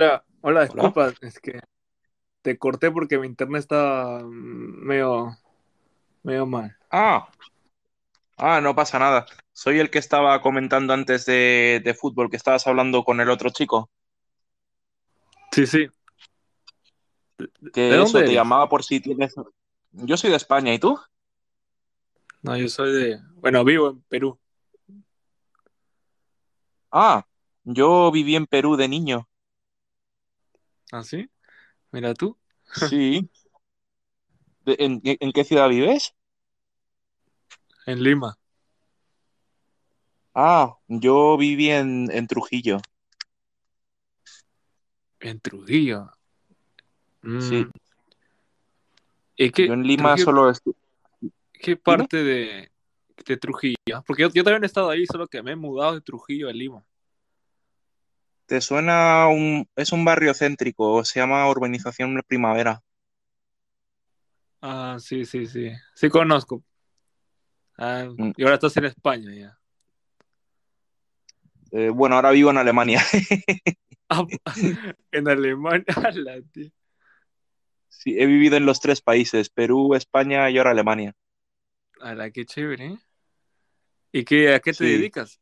Hola, hola, Hola. disculpa, es que te corté porque mi internet estaba mm, medio, medio mal. Ah, ah, no pasa nada. Soy el que estaba comentando antes de, de fútbol, que estabas hablando con el otro chico, Sí, sí. ¿De que eso, dónde te llamaba por si tienes... Yo soy de España, ¿y tú? No, yo soy de, bueno, vivo en Perú. Ah, yo viví en Perú de niño. ¿Ah, sí? Mira tú, Sí. De- ¿En, en qué ciudad vives? en Lima, Ah, yo viví en, en Trujillo. en Trujillo. Sí, Mm, ¿y yo qué, en Lima Trujillo, solo... estu- qué Dime. parte de, de Trujillo? Porque yo, yo también he estado ahí, solo que me he mudado de Trujillo a Lima. ¿Te suena un... Es un barrio céntrico, se llama Urbanización Primavera. Ah, sí, sí, sí, sí conozco. Ah, Mm. y ahora estás en España ya. Eh, bueno, ahora vivo en Alemania. Ah, en Alemania. Sí, he vivido en los tres países, Perú, España y ahora Alemania. A la que chévere, ¿eh? ¿Y qué, a qué te Sí, dedicas?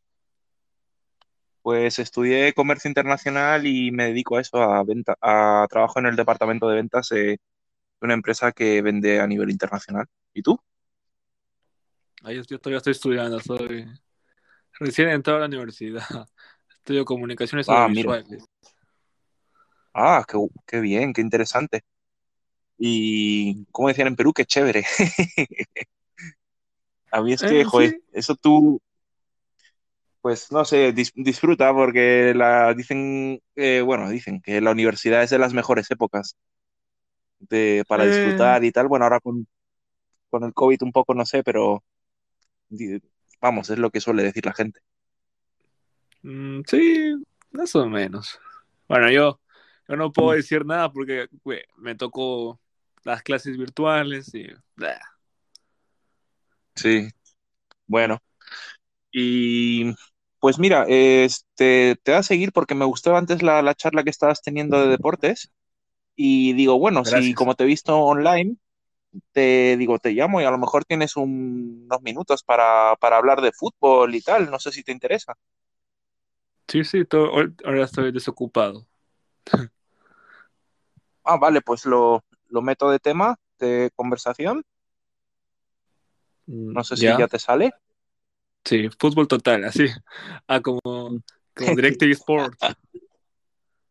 Pues estudié comercio internacional y me dedico a eso, a venta, a trabajo en el departamento de ventas eh, de una empresa que vende a nivel internacional. ¿Y tú? Ah, yo, yo todavía estoy estudiando, soy recién entrado a la universidad. Estudio comunicaciones Ah, audiovisuales. Ah, qué, qué bien, qué interesante. Y como decían en Perú, qué chévere. A mí es que, Eh, joder, sí. eso tú, pues no sé, dis- disfruta porque la dicen, eh, bueno, dicen que la universidad es de las mejores épocas de, para Eh, disfrutar y tal. Bueno, ahora con, con el COVID un poco no sé, pero vamos, es lo que suele decir la gente. mm, sí, más o menos. Bueno, yo, yo no puedo Mm. decir nada porque me tocó las clases virtuales y... Sí, bueno. Y pues mira, este, te voy a seguir porque me gustó antes la, la charla que estabas teniendo de deportes. Y digo, bueno, si como te he visto online, te digo, te llamo y a lo mejor tienes un- unos minutos para, para hablar de fútbol y tal. No sé si te interesa. Sí, sí, todo- ahora estoy desocupado. Ah, vale, pues lo, lo meto de tema de conversación. Mm, No sé si ya ¿Ya? te sale. Sí, fútbol total, así. Ah, como, como DirecTV Sports.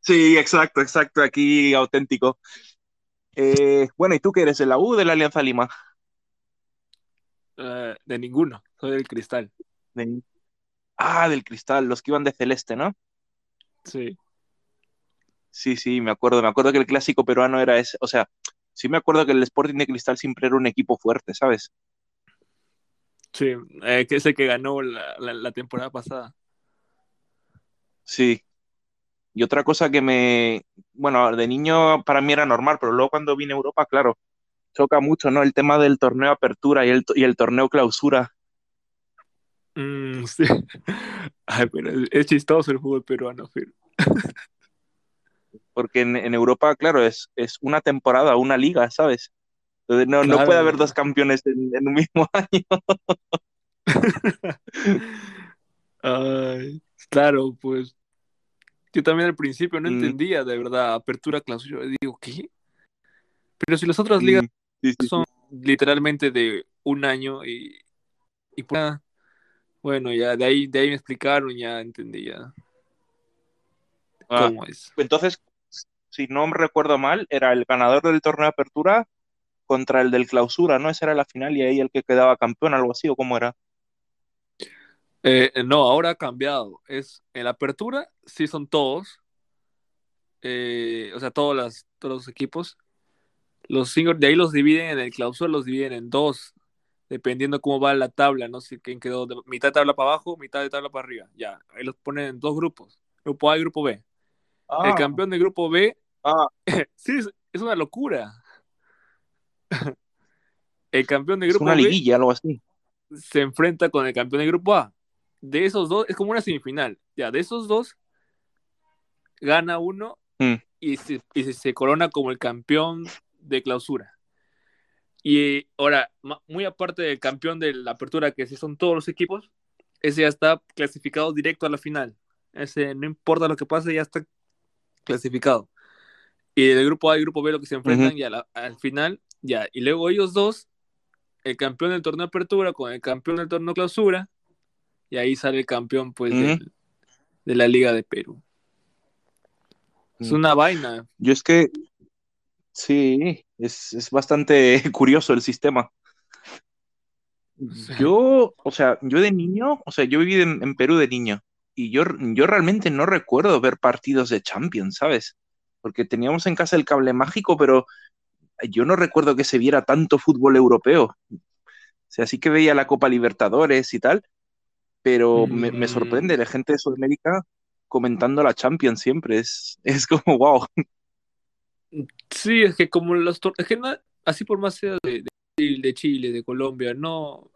Sí, exacto, exacto, aquí auténtico. Eh, bueno, ¿y tú qué eres? ¿De la U o de la Alianza Lima? Eh, de ninguno, soy del Cristal. De- Ah, del Cristal, los que iban de celeste, ¿no? Sí, Sí, sí, me acuerdo. Me acuerdo que el clásico peruano era ese. O sea, sí me acuerdo que el Sporting de Cristal siempre era un equipo fuerte, ¿sabes? Sí, eh, que es el que ganó la, la, la temporada pasada. Sí. Y otra cosa que me, bueno, de niño para mí era normal, pero luego cuando vine a Europa, claro, choca mucho, ¿no? El tema del torneo apertura y el, y el torneo clausura. Mm, sí. Ay, pero es, es chistoso el fútbol peruano, pero... Porque en, en Europa, claro, es, es una temporada, una liga, ¿sabes? Entonces no, no puede haber dos campeones en, en un mismo año. Ay, claro, pues yo también al principio no Mm, entendía de verdad apertura, clausura. Digo, ¿qué? Pero si las otras ligas mm, sí, sí, son sí. literalmente de un año y, y pues, ah, bueno, ya de ahí, de ahí me explicaron, ya entendí ya Ah, cómo es. entonces, si no me recuerdo mal, era el ganador del torneo de apertura contra el del clausura, ¿no? Esa era la final y ahí el que quedaba campeón, algo así, ¿o cómo era? Eh, no, ahora ha cambiado. Es en la apertura, sí son todos, eh, o sea, todos, las, todos los equipos. Los cinco, de ahí los dividen en el clausura, los dividen en dos, dependiendo cómo va la tabla, no sé quién quedó de mitad de tabla para abajo, mitad de tabla para arriba. Ya, ahí los ponen en dos grupos, grupo A y grupo B. El Ah, campeón de grupo B, ah, sí, es, es una locura. El campeón de es una grupo B liguilla, algo así. se enfrenta con el campeón de grupo A. De esos dos, es como una semifinal. Ya, de esos dos, gana uno Mm. y, se, y se- se corona como el campeón de clausura. Y ahora, muy aparte del campeón de la apertura, que sí son todos los equipos, ese ya está clasificado directo a la final. Ese no importa lo que pase, ya está clasificado. Y del grupo A y grupo B lo que se enfrentan Ujú. y a la- al final, ya. Y luego ellos dos, el campeón del torneo apertura con el campeón del torneo clausura, y ahí sale el campeón pues del- de la Liga de Perú. Es Mm. una vaina. Yo es que sí, es, es bastante curioso el sistema. Yo, o sea, yo de niño, o sea, yo viví en, en Perú de niño y yo, yo realmente no recuerdo ver partidos de Champions, ¿sabes? Porque teníamos en casa el cable mágico, pero yo no recuerdo que se viera tanto fútbol europeo. O sea, sí que veía la Copa Libertadores y tal, pero me, me Mm. sorprende la gente de Sudamérica comentando la Champions siempre. Es, es como, wow. Sí, es que como los es que no- así por más sea de, de Chile, de Chile, de Colombia, no,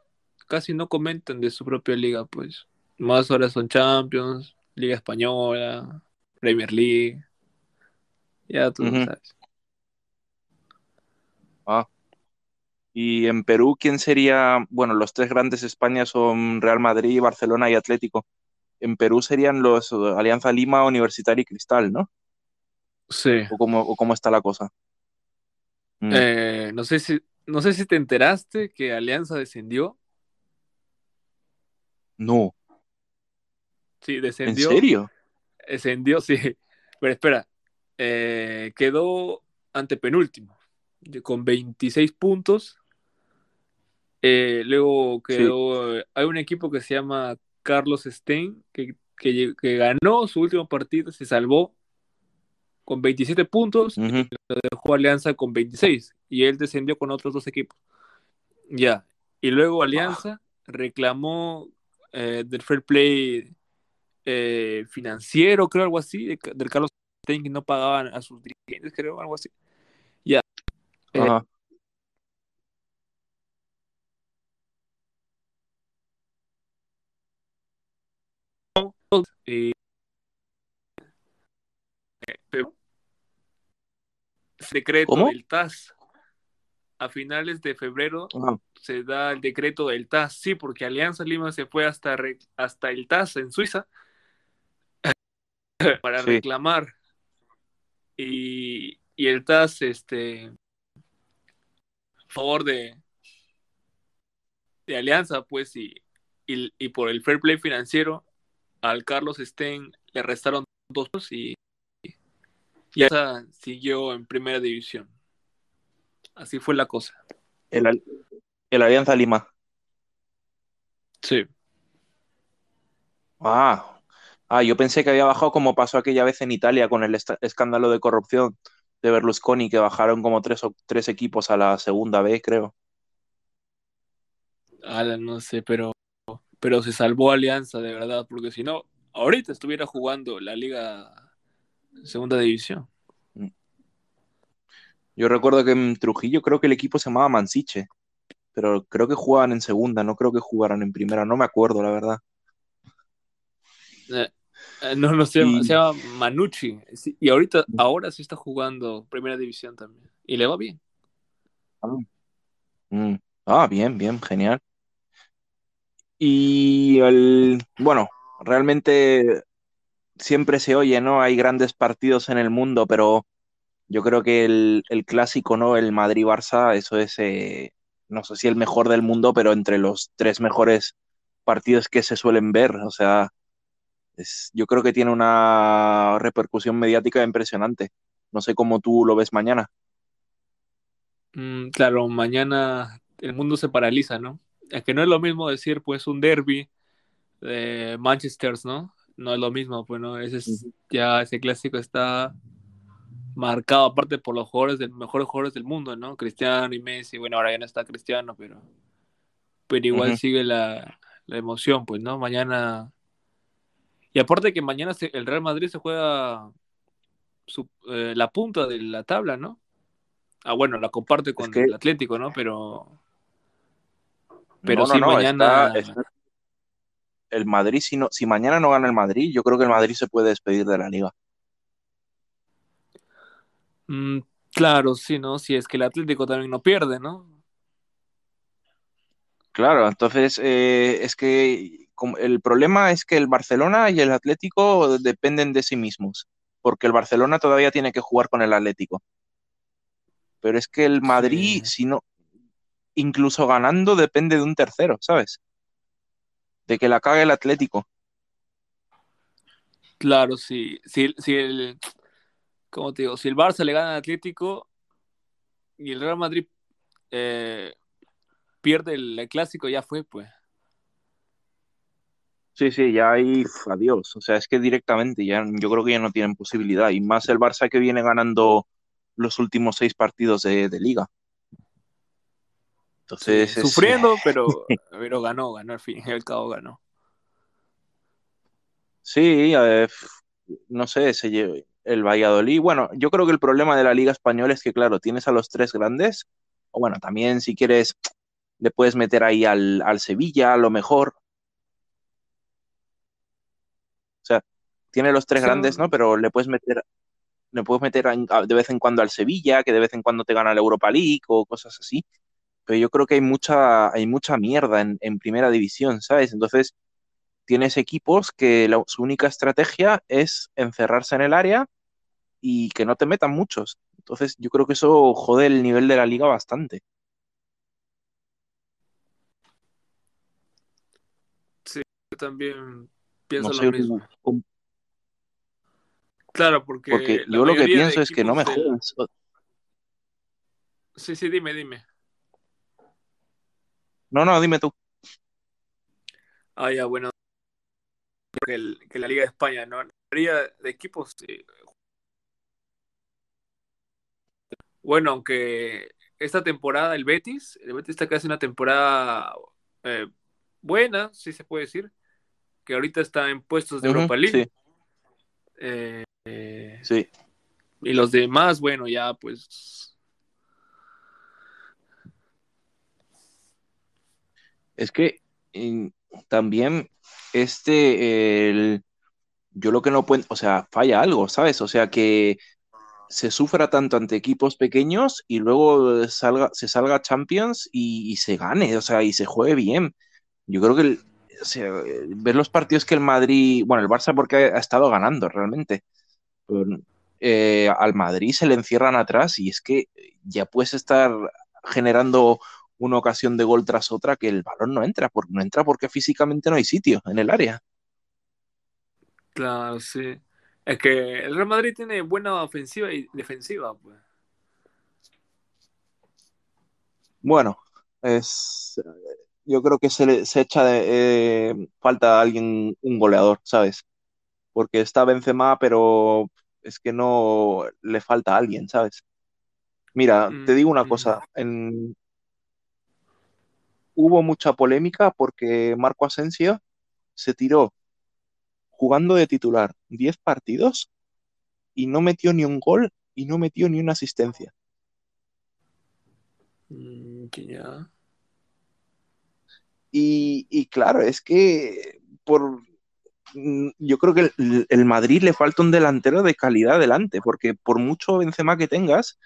casi no comentan de su propia liga, pues. Más ahora son Champions, Liga Española, Premier League, ya tú sabes. Y en Perú, ¿quién sería? Bueno, los tres grandes de España son Real Madrid, Barcelona y Atlético. En Perú serían los eh, Alianza Lima, Universitario y Cristal, ¿no? Sí. ¿O cómo, o cómo está la cosa? Mm. Eh, no sé si, no sé si te enteraste que Alianza descendió. No, Sí, ¿en descendió. serio? Descendió, sí. Pero espera, eh, quedó antepenúltimo, con 26 puntos. Eh, luego Sí. quedó. Hay un equipo que se llama Carlos Stein, que, que, ganó su último partido, se salvó con 27 puntos, Ujú. dejó Alianza con 26, y él descendió con otros dos equipos. Ya. Y luego Alianza reclamó eh, del fair play eh, financiero, creo, algo así, de- del Carlos Stein, que no pagaban a sus dirigentes, creo, algo así. Ya. Eh, Pero ese decreto ¿Cómo? del TAS a finales de febrero se da el decreto del TAS, sí, porque Alianza Lima se fue hasta, re- hasta el TAS en Suiza para Sí. reclamar y, y el TAS, este, a favor de, de Alianza, pues, y, y, y por el fair play financiero, al Carlos Stein le restaron dos puntos y, y Alianza siguió en primera división. Así fue la cosa. El, el Alianza Lima. Sí. Ah. Ah, yo pensé que había bajado como pasó aquella vez en Italia con el escándalo de corrupción de Berlusconi, que bajaron como tres, o- tres equipos a la segunda vez, creo. Ala, no sé, pero, pero se salvó Alianza de verdad, porque si no, ahorita estuviera jugando la Liga Segunda División. Yo recuerdo que en Trujillo creo que el equipo se llamaba Mansiche, pero creo que jugaban en segunda, no creo que jugaran en primera, no me acuerdo, la verdad. Eh, eh, no, no se Y- se llama Manucci. Sí, y ahorita, ahora sí está jugando Primera División también. Y le va bien. Mm. Ah, bien, bien, genial. Y el, bueno, realmente siempre se oye, ¿no? Hay grandes partidos en el mundo, pero yo creo que el, el clásico, ¿no? El Madrid-Barça, eso es, eh, no sé si el mejor del mundo, pero entre los tres mejores partidos que se suelen ver. O sea, es, yo creo que tiene una repercusión mediática impresionante. No sé cómo tú lo ves mañana. Mm, claro, mañana el mundo se paraliza, ¿no? Es que no es lo mismo decir, pues, un derby de Manchester, ¿no? No es lo mismo, pues, ¿no? Ese es, ya ese clásico está marcado aparte por los jugadores del mejores jugadores del mundo, ¿no? Cristiano y Messi, bueno, ahora ya no está Cristiano, pero pero igual sigue la, la emoción, pues, ¿no? Mañana y aparte que mañana se- el Real Madrid se juega su- eh, la punta de la tabla, ¿no? Ah, bueno, la comparte con que- el Atlético, ¿no? Pero Pero no, no, sí, no, mañana- está- está- el Madrid, si, no, si mañana no gana el Madrid, yo creo que el Madrid se puede despedir de la liga. Mm, claro, sí, ¿no? Si es que el Atlético también no pierde, ¿no? Claro, entonces eh, es que el problema es que el Barcelona y el Atlético dependen de sí mismos, porque el Barcelona todavía tiene que jugar con el Atlético. Pero es que el Madrid, si no, incluso ganando, depende de un tercero, ¿sabes? De que la cague el Atlético. Claro, sí. Si, si el, ¿cómo te digo? Si el Barça le gana al Atlético y el Real Madrid eh, pierde el, clásico, ya fue, pues. Sí, sí, ya hay adiós. O sea, es que directamente ya yo creo que ya no tienen posibilidad. Y más el Barça que viene ganando los últimos seis partidos de, liga. Entonces, sufriendo, pero, pero ganó, ganó al fin y al cabo ganó. Sí, no sé, se el Valladolid. Bueno, yo creo que el problema de la Liga Española es que, claro, tienes a los tres grandes. O bueno, también si quieres, le puedes meter ahí al, Sevilla, a lo mejor. O sea, tiene los tres grandes, ¿no? Pero le puedes meter, le puedes meter de vez en cuando al Sevilla, que de vez en cuando te gana la Europa League o cosas así. Pero yo creo que hay mucha, hay mucha mierda en, en primera división, ¿sabes? Entonces, tienes equipos que su única estrategia es encerrarse en el área y que no te metan muchos. Entonces yo creo que eso jode el nivel de la liga bastante. Sí, yo también pienso lo mismo. Claro, porque, porque yo lo que pienso es que no me jodas. Sí, sí, dime, dime. No, no, dime tú. Ah, ya, bueno, que, la Liga de España, ¿no? La mayoría de equipos. bueno, aunque esta temporada el Betis, el Betis está casi una temporada eh, buena, si se puede decir, que ahorita está en puestos de Europa League. Eh, sí. Y los demás, bueno, ya pues. Es que también este, el, yo lo que no puedo, o sea, falla algo, ¿sabes? O sea, que se sufra tanto ante equipos pequeños y luego salga, se salga Champions y, se gane, o sea, y se juegue bien. Yo creo que o sea, ver los partidos que el Madrid, bueno, el Barça porque ha, estado ganando realmente, eh, al Madrid se le encierran atrás y es que ya puedes estar generando una ocasión de gol tras otra que el balón no entra, porque no entra porque físicamente no hay sitio en el área. Claro, sí. Es que el Real Madrid tiene buena ofensiva y defensiva, pues. Bueno, es yo creo que se, le, se echa de eh, falta a alguien, un goleador, ¿sabes? Porque está Benzema, pero es que no le falta a alguien, ¿sabes? Mira, te digo una mm, cosa, en, hubo mucha polémica porque Marco Asensio se tiró jugando de titular 10 partidos y no metió ni un gol y no metió ni una asistencia. Mm, y, claro, es que por mm, yo creo que el, el, Madrid le falta un delantero de calidad adelante, porque por mucho Benzema que tengas,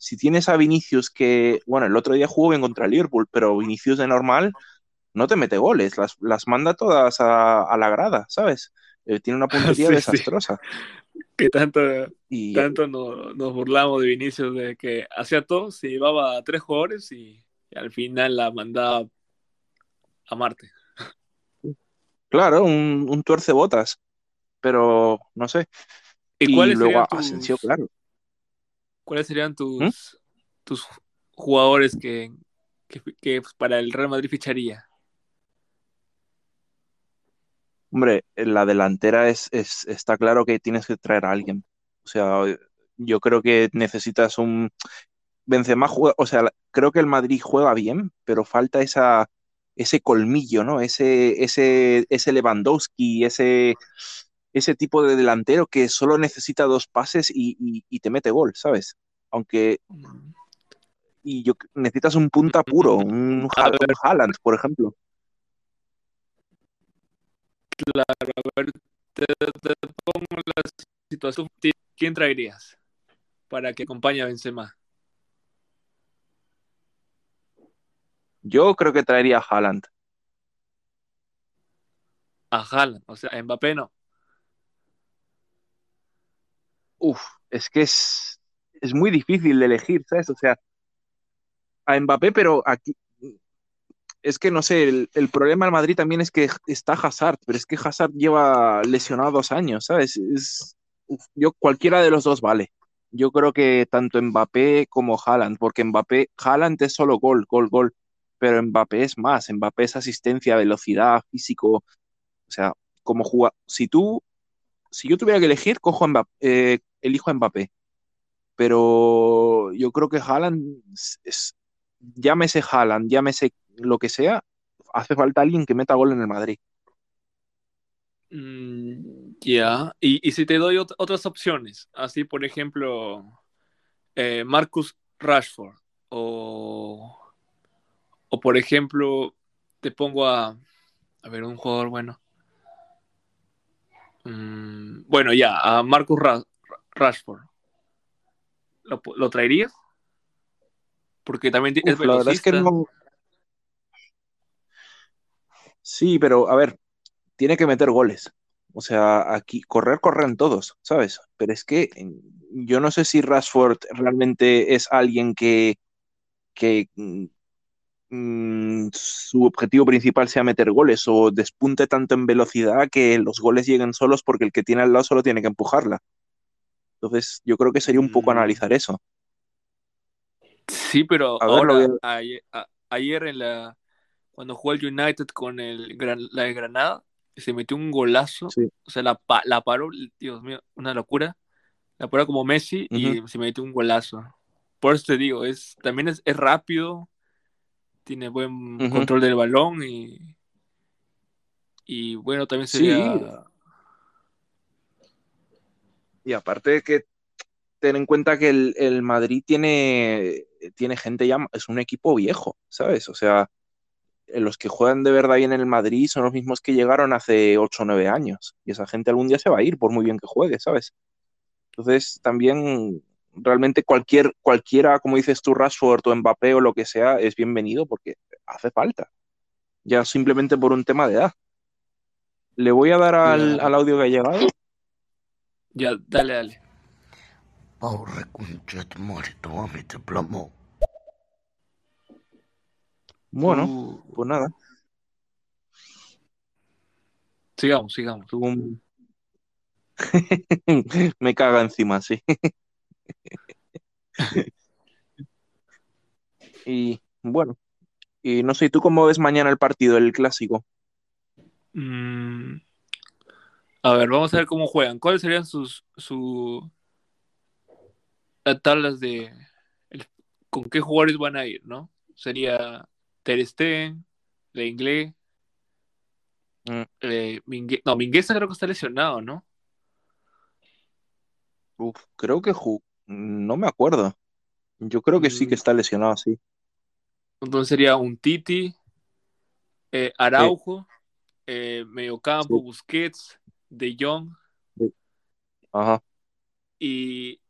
si tienes a Vinicius que, bueno, el otro día jugó bien contra Liverpool, pero Vinicius de normal no te mete goles, las, manda todas a, la grada, ¿sabes? Eh, tiene una puntería desastrosa. Que tanto, tanto nos, burlamos de Vinicius de que hacía todo, se llevaba a tres jugadores y, al final la mandaba a Marte. Claro, un, un tuerce botas, pero no sé. Y, luego Asensio, claro. ¿Cuáles serían tus, ¿Mm? tus jugadores que, para el Real Madrid ficharía? Hombre, en la delantera es, está claro que tienes que traer a alguien. O sea, yo creo que necesitas un Benzema juega, o sea, creo que el Madrid juega bien, pero falta esa ese colmillo, ¿no? Ese ese ese Lewandowski, ese ese tipo de delantero que solo necesita dos pases y, te mete gol, ¿sabes? Aunque. Y yo necesitas un punta puro, un, Haaland, por ejemplo. Claro, a ver, te, pongo la situación. ¿Quién traerías? para que acompañe a Benzema? Yo creo que traería a Haaland. A Haaland, o sea, a Mbappé no. Uf, es que es, es muy difícil de elegir, ¿sabes? O sea, a Mbappé, pero aquí es que no sé, el, problema del Madrid también es que está Hazard, pero es que Hazard lleva lesionado dos años, ¿sabes? Es, yo cualquiera de los dos vale. Yo creo que tanto Mbappé como Haaland, porque Mbappé, Haaland es solo gol, gol, gol, pero Mbappé es más, Mbappé es asistencia, velocidad, físico, o sea, como jugar, si tú, si yo tuviera que elegir, cojo eh, elijo a Mbappé, pero yo creo que Haaland es, es- llámese Haaland, llámese lo que sea, hace falta alguien que meta gol en el Madrid. Mm, ya. Y, y si te doy ot- otras opciones, así por ejemplo, eh, Marcus Rashford, o, o por ejemplo, te pongo a, a ver, un jugador bueno. Mm, bueno, ya, a Marcus Ra- Rashford. ¿Lo, lo traerías? Porque también ti- es Uf, la verdad es que no. Sí, pero a ver, tiene que meter goles. O sea, aquí correr, corren todos, ¿sabes? Pero es que yo no sé si Rashford realmente es alguien que, que mm, su objetivo principal sea meter goles o despunte tanto en velocidad que los goles lleguen solos porque el que tiene al lado solo tiene que empujarla. Entonces, yo creo que sería un poco Mm, analizar eso. sí, pero ver, a... ayer, a- ayer en la, cuando jugó el United con el, la de Granada, se metió un golazo. Sí. O sea, la, la paró, Dios mío, una locura. La paró como Messi y se metió un golazo. Por eso te digo, es, también es, es rápido, tiene buen control del balón y, y bueno, también Sí, sería... y aparte de que ten en cuenta que el, el Madrid tiene, tiene gente ya, es un equipo viejo, ¿sabes? O sea, los que juegan de verdad bien en el Madrid son los mismos que llegaron hace 8 o 9 años. Y esa gente algún día se va a ir, por muy bien que juegue, ¿sabes? Entonces, también realmente cualquier, cualquiera, como dices tú, Rashford o Mbappé o lo que sea, es bienvenido porque hace falta. Ya simplemente por un tema de edad. Le voy a dar al, al audio que ha llegado. Ya, dale, dale. Te plomo. Bueno, Tú- pues nada, sigamos, sigamos. un... Me caga encima, sí. Y bueno, y no sé, ¿tú cómo ves mañana el partido, el clásico? Mm, a ver, vamos a ver cómo juegan. ¿Cuáles serían sus, su, las tablas de el- con qué jugadores van a ir, ¿no? Sería Ter Stegen, Lenglet, Mm, eh, Mingue- no, Mingueza creo que está lesionado, ¿no? uf, creo que ju- no me acuerdo. Yo creo que sí que Mm, está lesionado, sí. entonces sería un Titi, eh, Araujo, eh, mediocampo, sí, Busquets, De Jong sí. Ajá. y,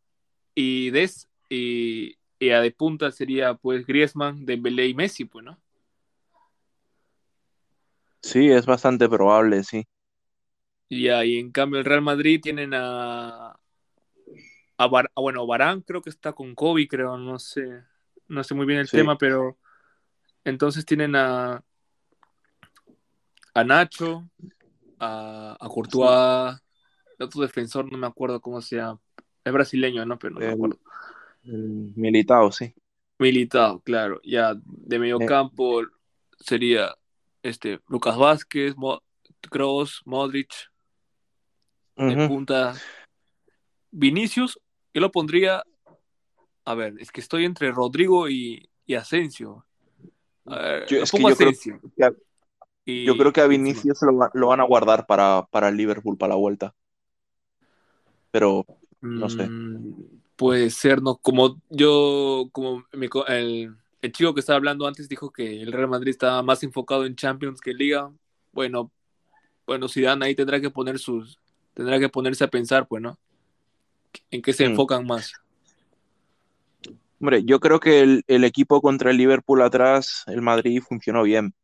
y, Des, y, y a de punta sería pues Griezmann, Dembélé y Messi, pues, ¿no? Sí, es bastante probable, sí. Y ahí en cambio el Real Madrid tienen a, a, Var- a- bueno, Varane creo que está con COVID, creo, no sé, no sé muy bien el Sí, tema, pero entonces tienen a, a Nacho, a, a. Courtois, el otro defensor, no me acuerdo cómo se llama, es brasileño, ¿no? Pero no me acuerdo. el Militao, sí. Militao, claro, ya de medio Eh, campo sería este Lucas Vázquez, Mo Kroos, Modric, de ujú. punta Vinicius, yo lo pondría, a ver, es que estoy entre Rodrigo y, y Asensio. A ver, Yo, es que yo creo Asensio que a, yo creo que a. Vinicius lo, va- lo van a guardar para, para el Liverpool, para la vuelta. Pero no sé. Mm, puede ser, ¿no? Como yo, como mi el, el chico que estaba hablando antes dijo que el Real Madrid estaba más enfocado en Champions que en Liga. Bueno, bueno, Zidane ahí tendrá que poner sus, tendrá que ponerse a pensar, pues, ¿no? En qué se Mm. enfocan más. Hombre, yo creo que el, el equipo contra el Liverpool atrás, el Madrid funcionó bien.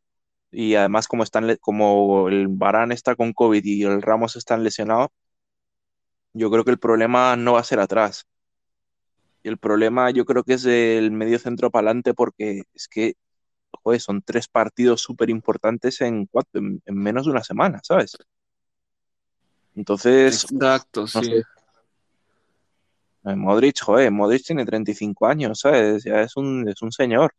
Y además, como están, como el Varane está con COVID y el Ramos están lesionados, yo creo que el problema no va a ser atrás. El problema yo creo que es el medio centro para adelante porque es que, joder, son tres partidos súper importantes en, en, en menos de una semana, ¿sabes? Entonces, Exacto, no sí. sé. Modric, joder, Modric tiene 35 años, ¿sabes? Ya es un, es un señor.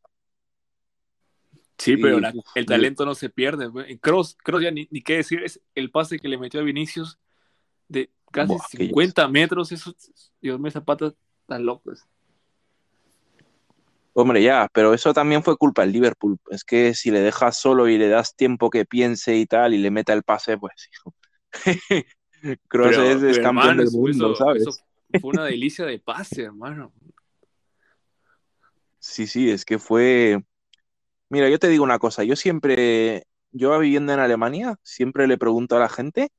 Sí, pero Y la- uf, el talento no se pierde. Kroos, Kroos ya ni, ni qué decir, es el pase que le metió a Vinicius de casi buah, que yo- 50 metros. Eso, Dios mío, zapatas tan locos. Hombre, ya, pero eso también fue culpa del Liverpool. Es que si le dejas solo y le das tiempo que piense y tal y le meta el pase, pues hijo. Pero, es, es campeón hermano, del mundo, eso- ¿sabes? eso fue una delicia de pase, hermano. Sí, sí, es que fue. Mira, yo te digo una cosa, yo siempre, yo viviendo en Alemania, siempre le pregunto a la gente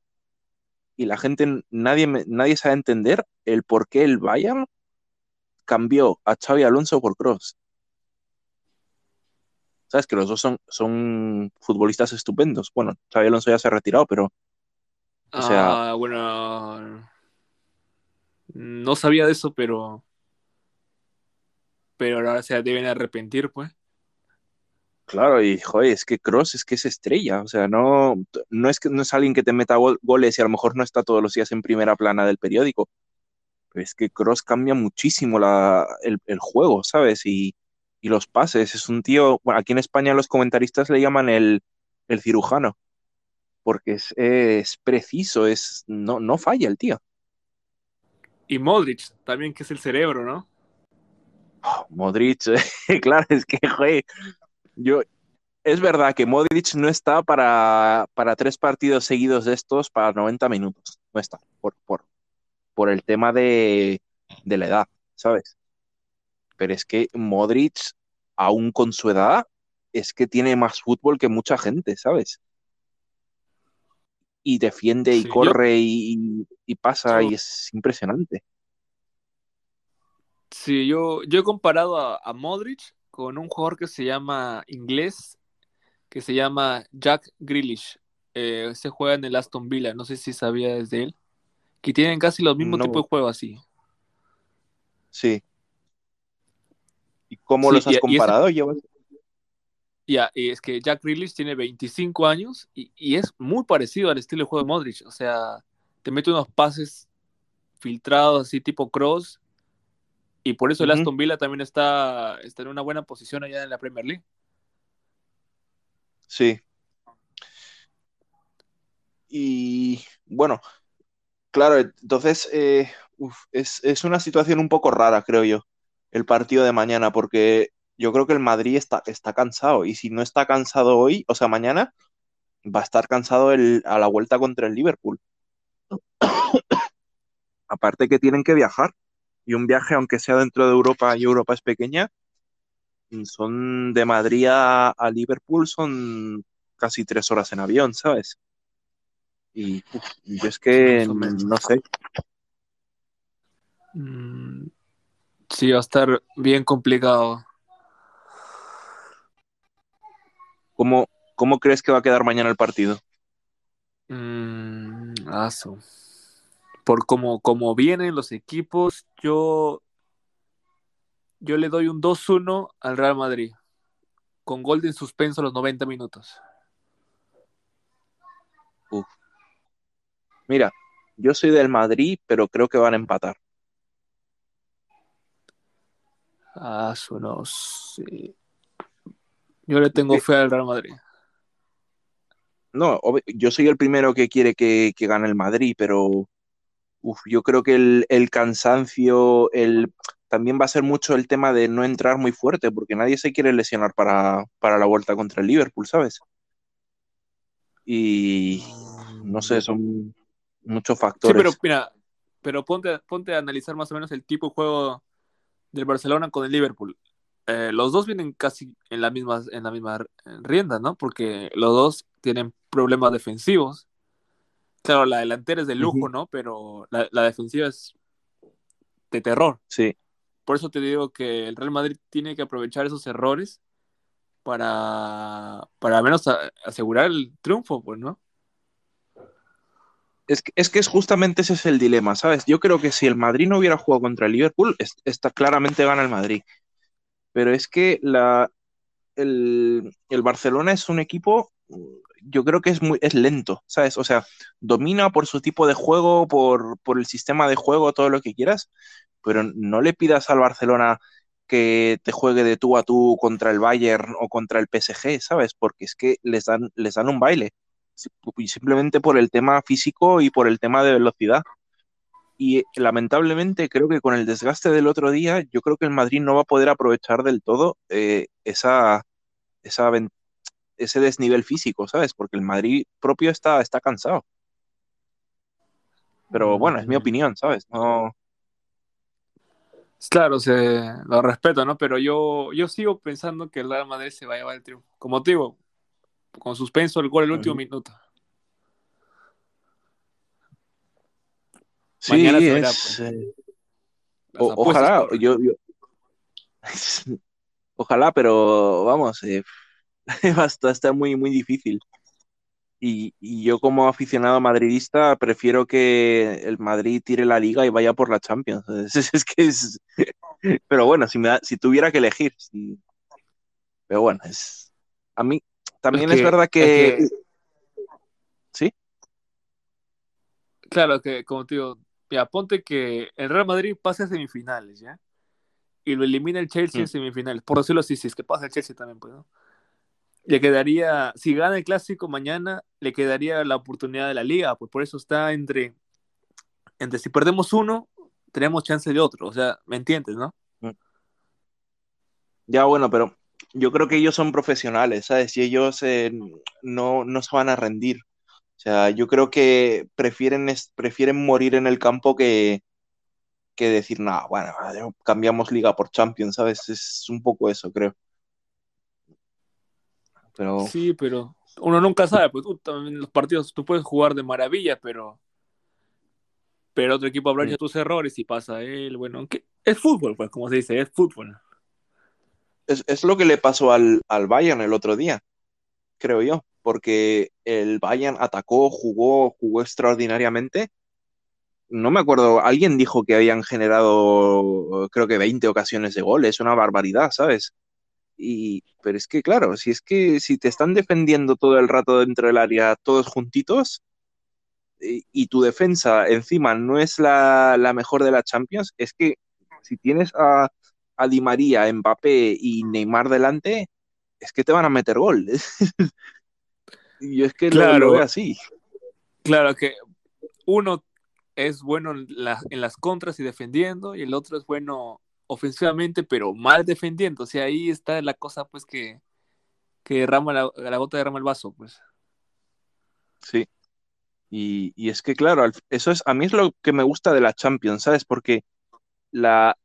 y la gente, nadie, nadie sabe entender el por qué el Bayern cambió a Xavi Alonso por Kroos. Sabes que los dos son, son futbolistas estupendos. Bueno, Xavi Alonso ya se ha retirado, pero, o sea, Ah, bueno. No sabía de eso, pero. Pero ahora se deben arrepentir, pues. claro, y joder, es que Kroos es que es estrella. O sea, no, no es que no es alguien que te meta gol- goles y a lo mejor no está todos los días en primera plana del periódico. Pero es que Kroos cambia muchísimo la, el, el juego, ¿sabes? Y, y los pases. Es un tío, bueno, aquí en España los comentaristas le llaman el, el cirujano, porque es, es preciso, es, no, no falla el tío. Y Modric, también, que es el cerebro, ¿no? Modric, claro, es que, yo, es verdad que Modric no está para, para tres partidos seguidos de estos para 90 minutos, no está, por, por, por el tema de, de la edad, ¿sabes? Pero es que Modric, aún con su edad, es que tiene más fútbol que mucha gente, ¿sabes? Y defiende y Sí, yo- corre y, y pasa yo- y es impresionante. Sí, yo, yo he comparado a, a Modric con un jugador que se llama inglés, que se llama Jack Grealish. Eh, se juega en el Aston Villa, no sé si sabías de él. Que tienen casi los mismos No. tipos de juego así. Sí. ¿Y cómo Sí, los has y- y ese- Ya, y es que Jack Grealish tiene 25 años y, y es muy parecido al estilo de juego de Modric. O sea, te mete unos pases filtrados así tipo cross. Y por eso el. Aston Villa también está, está en una buena posición allá en la Premier League. Sí. Y bueno, claro, entonces eh, uf, es, es una situación un poco rara, creo yo, el partido de mañana, porque yo creo que el Madrid está, está cansado y si no está cansado hoy, o sea, mañana, va a estar cansado el, a la vuelta contra el Liverpool. Aparte que tienen que viajar y un viaje, aunque sea dentro de Europa y Europa es pequeña, son de Madrid a, a Liverpool, son casi tres horas en avión, ¿sabes? Y uf, yo es que no sé, Mm, sí, va a estar bien complicado. ¿Cómo, cómo crees que va a quedar mañana el partido? Mm, aso. Por como, como vienen los equipos, yo, yo le doy un 2-1 al Real Madrid, con gol de suspenso a los 90 minutos. Mira, yo soy del Madrid, pero creo que van a empatar. Aso, no sé. Yo le tengo fe al Real Madrid. No, yo soy el primero que quiere que, que gane el Madrid, pero uf, yo creo que el, el cansancio, el, también va a ser mucho el tema de no entrar muy fuerte, porque nadie se quiere lesionar para, para la vuelta contra el Liverpool, ¿sabes? Y no sé, son muchos Sí, factores. pero mira, pero ponte, ponte a analizar más o menos el tipo de juego del Barcelona con el Liverpool. Eh, los dos vienen casi en la misma, en la misma rienda, ¿no? Porque los dos tienen problemas defensivos. Claro, la delantera es de lujo. ¿no? Pero la, la defensiva es de terror. Sí, por eso te digo que el Real Madrid tiene que aprovechar esos errores para, para al menos asegurar el triunfo, pues, ¿no? Es que, es que, es justamente ese es el dilema, ¿sabes? Yo creo que si el Madrid no hubiera jugado contra el Liverpool, está claramente gana el Madrid. Pero es que la, el, el, Barcelona es un equipo, yo creo que es muy es lento, ¿sabes? O sea, domina por su tipo de juego, por, por el sistema de juego, todo lo que quieras, pero no le pidas al Barcelona que te juegue de tú a tú contra el Bayern o contra el PSG, ¿sabes? Porque es que les dan, les dan un baile simplemente por el tema físico y por el tema de velocidad. Y lamentablemente creo que con el desgaste del otro día, yo creo que el Madrid no va a poder aprovechar del todo eh, esa, esa, ese desnivel físico, ¿sabes? Porque el Madrid propio está, está cansado. Pero bueno, es mi opinión, ¿sabes? No. Claro, se lo respeto, ¿no? Pero yo, yo sigo pensando que el Real Madrid se va a llevar el triunfo. Como te digo, con suspenso el gol el último minuto. Sí, es, pues. ojalá, yo, ojalá, pero vamos, eh, va a estar muy, muy difícil. Y, y, yo como aficionado madridista prefiero que el Madrid tire la liga y vaya por la Champions. Es, es que es... Pero bueno, si, me si tuviera que elegir. Pero bueno, es... A mí, también es, verdad que... ¿Sí? Claro, que como te digo, ya, ponte que el Real Madrid pase a semifinales, ¿ya? Y lo elimina el Chelsea en mm. semifinales. Por decirlo así, si es que pasa el Chelsea también, pues, ¿no? Le quedaría, si gana el clásico mañana, le quedaría la oportunidad de la liga, pues por eso está entre, entre si perdemos uno, tenemos chance de otro, o sea, ¿me entiendes, no? Mm. Ya, bueno, pero yo creo que ellos son profesionales, ¿sabes? Y ellos eh, no, no, se van a rendir. O sea, yo creo que prefieren, prefieren morir en el campo que, que decir, nada, bueno, cambiamos liga por Champions, ¿sabes? Es un poco eso, creo. Pero... Sí, pero uno nunca sabe, pues también los partidos tú puedes jugar de maravilla, pero pero otro equipo aprovecha tus errores y pasa él, bueno, aunque es fútbol, pues como se dice, es fútbol es, lo que le pasó al, al, Bayern el otro día, creo yo, porque el Bayern atacó, jugó, jugó extraordinariamente. No me acuerdo, alguien dijo que habían generado, creo que 20 ocasiones de gol, es una barbaridad, ¿sabes? Y, pero es que, claro, si es que si te están defendiendo todo el rato dentro del área, todos juntitos, y, tu defensa encima no es la, mejor de la Champions, es que si tienes a, a Di María, Mbappé y Neymar delante, es que te van a meter gol. Yo es que claro, lo, veo así. Claro que uno es bueno en, las contras y defendiendo, y el otro es bueno ofensivamente, pero mal defendiendo. O sea, ahí está la cosa, pues, que, que derrama la, la gota derrama el vaso, pues. Sí. Y, y, es que, claro, eso es, a mí es lo que me gusta de la Champions, ¿sabes? Porque la,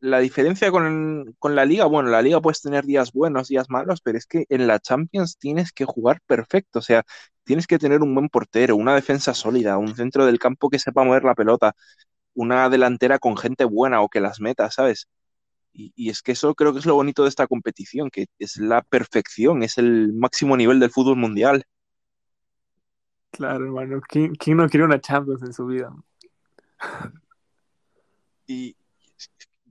la diferencia con, la liga, bueno, la liga puedes tener días buenos, días malos, pero es que en la Champions tienes que jugar perfecto, o sea, tienes que tener un buen portero, una defensa sólida, un centro del campo que sepa mover la pelota, una delantera con gente buena o que las meta, ¿sabes? Y, es que eso creo que es lo bonito de esta competición, que es la perfección, es el máximo nivel del fútbol mundial. Claro, hermano, ¿quién, quién no quiere una Champions en su vida? Y,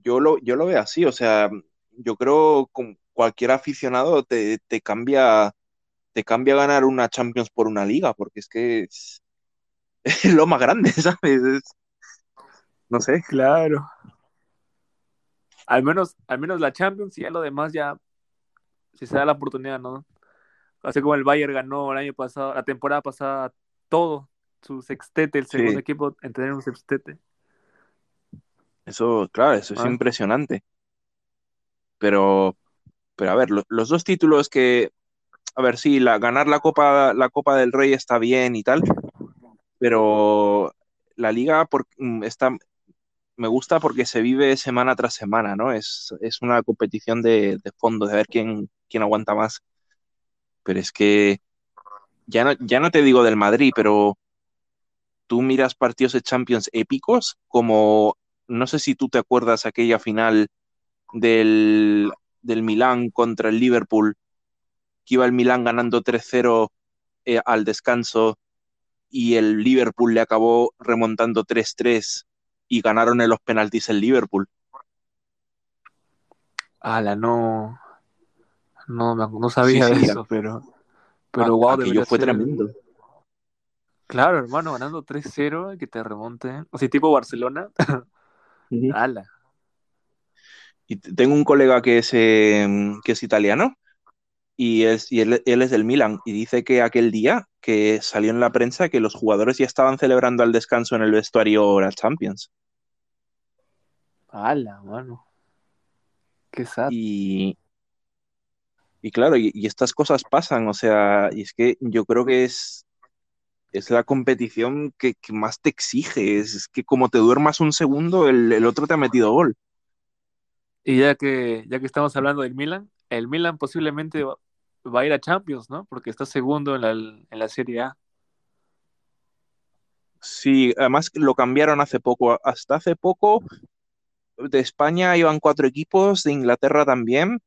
yo lo, yo lo veo así, o sea, yo creo que cualquier aficionado te, cambia te cambia ganar una Champions por una liga, porque es que es, lo más grande, ¿sabes? no sé. Claro. Al menos, al menos la Champions y ya lo demás ya, si se da la oportunidad, ¿no? Así como el Bayern ganó el año pasado, la temporada pasada, todo, su sextete, el segundo equipo en tener un sextete. Eso, claro, eso es ah. impresionante. Pero, pero a ver, los dos títulos que, a ver, sí, la, ganar la Copa, la Copa del Rey está bien y tal, pero la liga por, mm, está, me gusta porque se vive semana tras semana, ¿no? Es, es una competición de, de, fondo, de ver quién, quién aguanta más. Pero es que ya no, ya no te digo del Madrid, pero tú miras partidos de Champions épicos como no sé si tú te acuerdas aquella final del, del Milán contra el Liverpool, que iba el Milán ganando 3-0 eh, al descanso y el Liverpool le acabó remontando 3-3 y ganaron en los penaltis el Liverpool. Ala, no. No, no sabía Sí, sí, eso, pero. Pero wow, aquello fue ser- tremendo. Claro, hermano, ganando 3-0 y que te remonte. O sea, tipo Barcelona. Ala. Y tengo un colega que es, eh, que es italiano y, es, y él, él es del Milan y dice que aquel día que salió en la prensa que los jugadores ya estaban celebrando al descanso en el vestuario la Champions. Ala, mano. Qué sad. Y, y claro, y, y estas cosas pasan, o sea, y es que yo creo que es, es la competición que, que más te exige, es, es que como te duermas un segundo, el, el otro te ha metido gol. Y ya que, ya que estamos hablando del Milan, el Milan posiblemente va, va a ir a Champions, ¿no? Porque está segundo en la, en la Serie A. Sí, además lo cambiaron hace poco, hasta hace poco de España iban cuatro equipos, de Inglaterra también,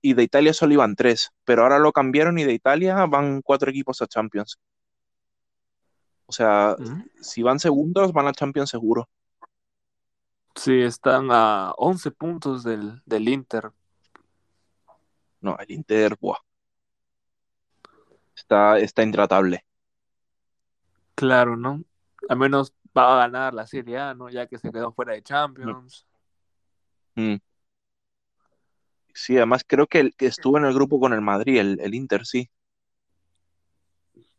y de Italia solo iban tres, pero ahora lo cambiaron y de Italia van cuatro equipos a Champions. O sea, si van segundos, van a Champions seguro. Sí, están a 11 puntos del, del Inter. No, el Inter, buah. Está, está intratable. Claro, ¿no? Al menos va a ganar la Serie A, ¿no? Ya que se quedó fuera de Champions. Mm. Sí, además creo que, el, que estuvo en el grupo con el Madrid, el, el Inter, sí.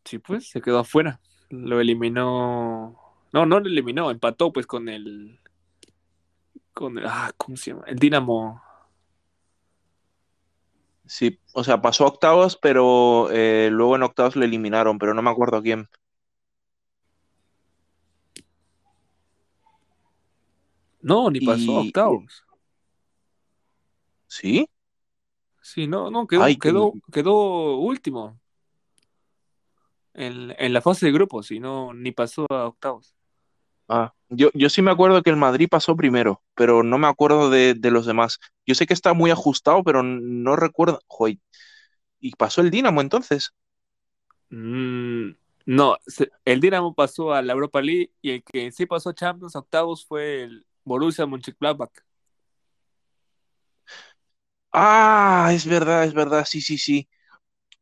Sí, pues, se quedó afuera. Lo eliminó. No, no lo eliminó, empató pues con el. Con el. Ah, ¿cómo se llama? El Dinamo. Sí, o sea, pasó a octavos, pero eh, luego en octavos le eliminaron, pero no me acuerdo quién. No, ni pasó a octavos. ¿Sí? Sí, no, no, quedó, Ay, quedó, quedó último. En, en la fase de grupos, y no, ni pasó a octavos. Ah, yo, yo sí me acuerdo que el Madrid pasó primero, pero no me acuerdo de, de los demás. Yo sé que está muy ajustado, pero no recuerdo. Joder. ¿Y pasó el Dinamo entonces? Mm, no, el Dinamo pasó a la Europa League y el que sí pasó a Champions a octavos fue el Borussia Mönchengladbach. Ah, es verdad, es verdad, sí, sí, sí.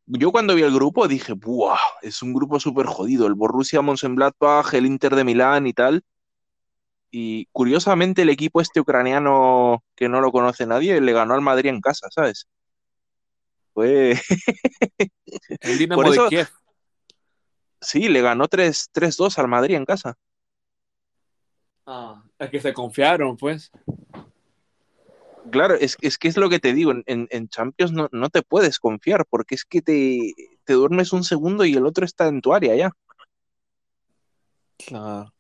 Yo cuando vi el grupo dije, ¡buah! Es un grupo súper jodido. El Borussia Mönchengladbach, el Inter de Milán y tal. Y curiosamente el equipo este ucraniano que no lo conoce nadie le ganó al Madrid en casa, ¿sabes? Fue... El Dinamo Por eso- de Kiev. Sí, le ganó 3 3-2 al Madrid en casa. Ah, es que se confiaron, pues. Claro, es, es que es lo que te digo, en, Champions no, no te puedes confiar, porque es que te, te duermes un segundo y el otro está en tu área ya. Claro.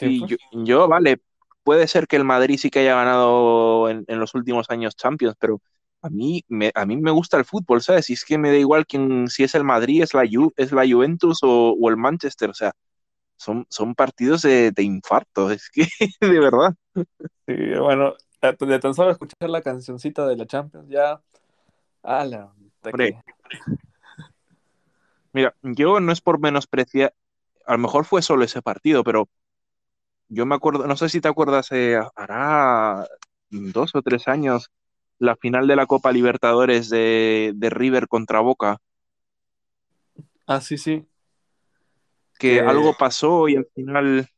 Y yo, yo, vale, puede ser que el Madrid sí que haya ganado en, en los últimos años Champions, pero a mí me, a mí me gusta el fútbol, ¿sabes? Y es que me da igual quién, si es el Madrid, es la, Ju- es la Juventus o, o el Manchester, o sea, son, son partidos de, de infarto, es que de verdad. Sí, bueno, de tan solo escuchar la cancioncita de la Champions, ya. Hombre. que- Mira, yo no es por menospreciar, a lo mejor fue solo ese partido, pero yo me acuerdo, no sé si te acuerdas, eh, hará dos o tres años, la final de la Copa Libertadores de, de River contra Boca, Ah, sí, sí. que Que- algo pasó y al final,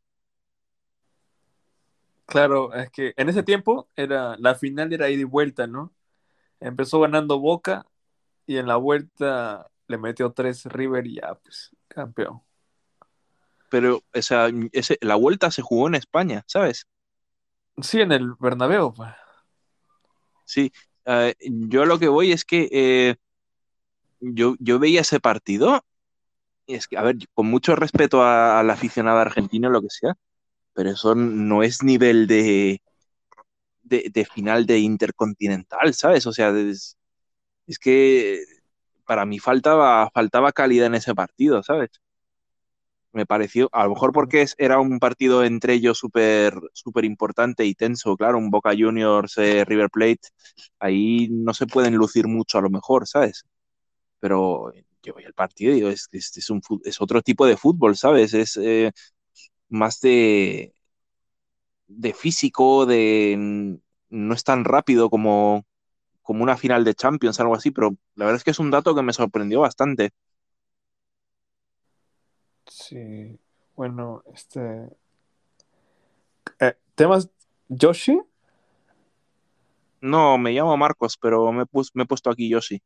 Claro, es que en ese tiempo era la final era ida y vuelta, ¿no? Empezó ganando Boca y en la vuelta le metió tres River y ya, pues, campeón. pero o sea, ese, la vuelta se jugó en España, ¿sabes? Sí, en el Bernabéu, pues. Sí, eh, yo lo que voy es que eh, yo, yo veía ese partido, y es que, a ver, con mucho respeto a- al aficionado argentino, lo que sea, pero eso no es nivel de, de, de final de Intercontinental, ¿sabes? O sea, es, es que para mí faltaba, faltaba calidad en ese partido, ¿sabes? me pareció, a lo mejor porque es- era un partido entre ellos súper súper importante y tenso, claro, un Boca Juniors, eh, River Plate, ahí no se pueden lucir mucho a lo mejor, ¿sabes? Pero yo voy al partido y digo, es, es, es un, es otro tipo de fútbol, ¿sabes? Es eh, más de, de físico, de no es tan rápido como, como una final de Champions, algo así, pero la verdad es que es un dato que me sorprendió bastante. Sí, bueno, este... eh, ¿temas Yoshi? No, me llamo Marcos, pero me, pus- me he puesto aquí Yoshi.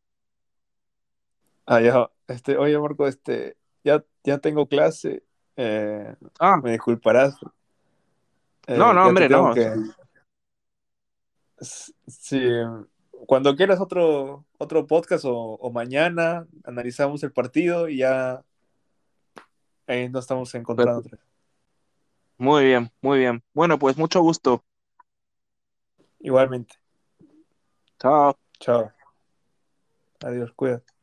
Ah, ya, este, oye, Marco, este, ya, ya tengo clase, eh, Ah, me disculparás. eh, no, no, hombre, no. que... Sí, cuando quieras otro, otro podcast o, o mañana, analizamos el partido y ya ahí nos estamos encontrando. Muy bien, muy bien. Bueno, pues mucho gusto. Igualmente, Chao. chao. Adiós, cuídate.